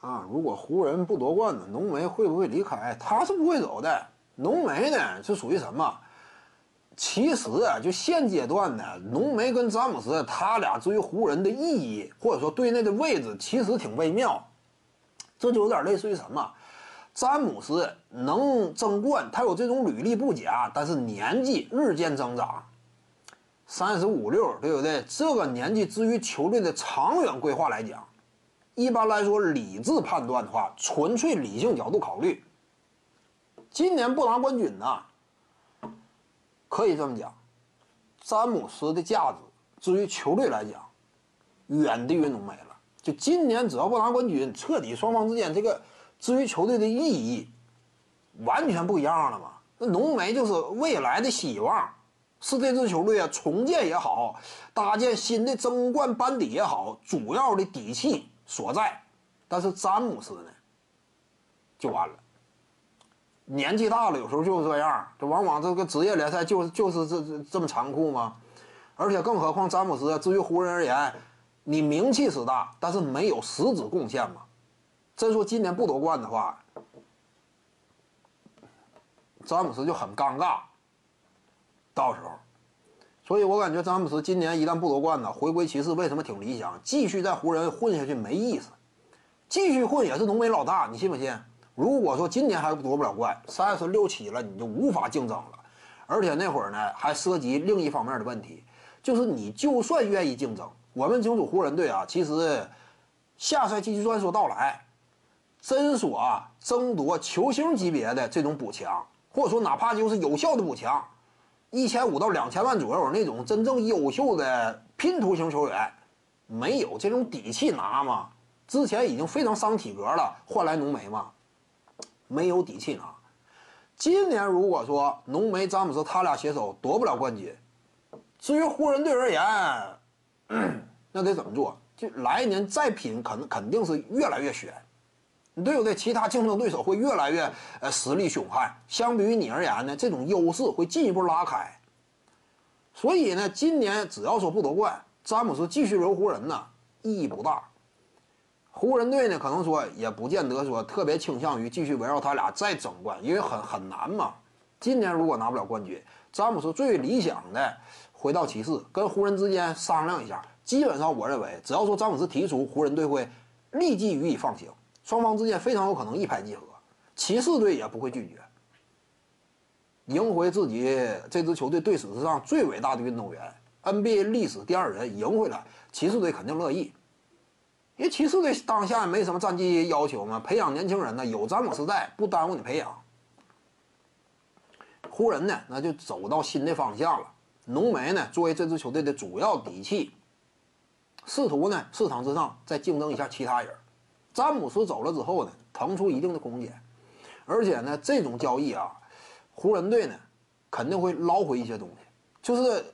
啊，如果湖人不夺冠呢，浓眉会不会离开？他是不会走的。浓眉呢是属于什么？其实啊，就现阶段呢，浓眉跟詹姆斯他俩至于湖人的意义，或者说队内的位置，其实挺微妙。这就有点类似于什么？詹姆斯能争冠，他有这种履历不假，但是年纪日渐增长，三十五六，对不对？这个年纪，至于球队的长远规划来讲。一般来说，理智判断的话，纯粹理性角度考虑，今年不拿冠军呢，可以这么讲，詹姆斯的价值，至于球队来讲，远低于浓眉了。就今年只要不拿冠军，彻底双方之间这个，至于球队的意义，完全不一样了嘛。那浓眉就是未来的希望，是这支球队啊重建也好，搭建新的争冠班底也好，主要的底气。所在，但是詹姆斯呢，就完了。年纪大了，有时候就是这样。这往往这个职业联赛就是就是这这这么残酷吗？而且更何况詹姆斯，至于湖人而言，你名气是大，但是没有实质贡献嘛。真说今年不夺冠的话，詹姆斯就很尴尬。到时候。所以我感觉詹姆斯今年一旦不夺冠呢，回归骑士为什么挺理想？继续在湖人混下去没意思，继续混也是浓眉老大，你信不信？如果说今年还夺不了冠，三十六七了，你就无法竞争了。而且那会儿呢，还涉及另一方面的问题，就是你就算愿意竞争，我们清楚湖人队啊，其实下赛季就算说到来，真说啊，争夺球星级别的这种补强，或者说哪怕就是有效的补强。一千五到两千万左右那种真正优秀的拼图型球员，没有这种底气拿吗？之前已经非常伤体格了，换来浓眉嘛，没有底气拿。今年如果说浓眉、詹姆斯他俩携手夺不了冠军，至于湖人队而言，那得怎么做？就来年再拼，肯肯定是越来越悬。对不对？其他竞争对手会越来越呃实力凶悍，相比于你而言呢，这种优势会进一步拉开。所以呢，今年只要说不夺冠，詹姆斯继续留湖人呢，意义不大。湖人队呢，可能说也不见得说特别倾向于继续围绕他俩再争冠，因为很很难嘛。今年如果拿不了冠军，詹姆斯最理想的回到骑士，跟湖人之间商量一下。基本上我认为，只要说詹姆斯提出，湖人队会立即予以放行。双方之间非常有可能一拍即合，骑士队也不会拒绝，赢回自己这支球队队史上最伟大的运动员，NBA 历史第二人赢回来，骑士队肯定乐意，因为骑士队当下也没什么战绩要求嘛，培养年轻人呢，有詹姆斯在，不耽误你培养。湖人呢，那就走到新的方向了，浓眉呢，作为这支球队的主要底气，试图呢，市场之上再竞争一下其他人。詹姆斯走了之后呢，腾出一定的空间，而且呢，这种交易啊，湖人队呢肯定会捞回一些东西。就是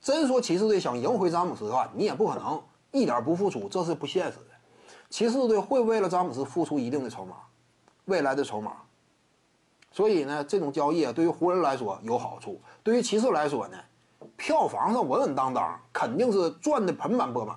真说骑士队想赢回詹姆斯的话，你也不可能一点不付出，这是不现实的。骑士队会为了詹姆斯付出一定的筹码，未来的筹码。所以呢，这种交易啊，对于湖人来说有好处，对于骑士来说呢，票房上稳稳当当，肯定是赚的盆满钵满。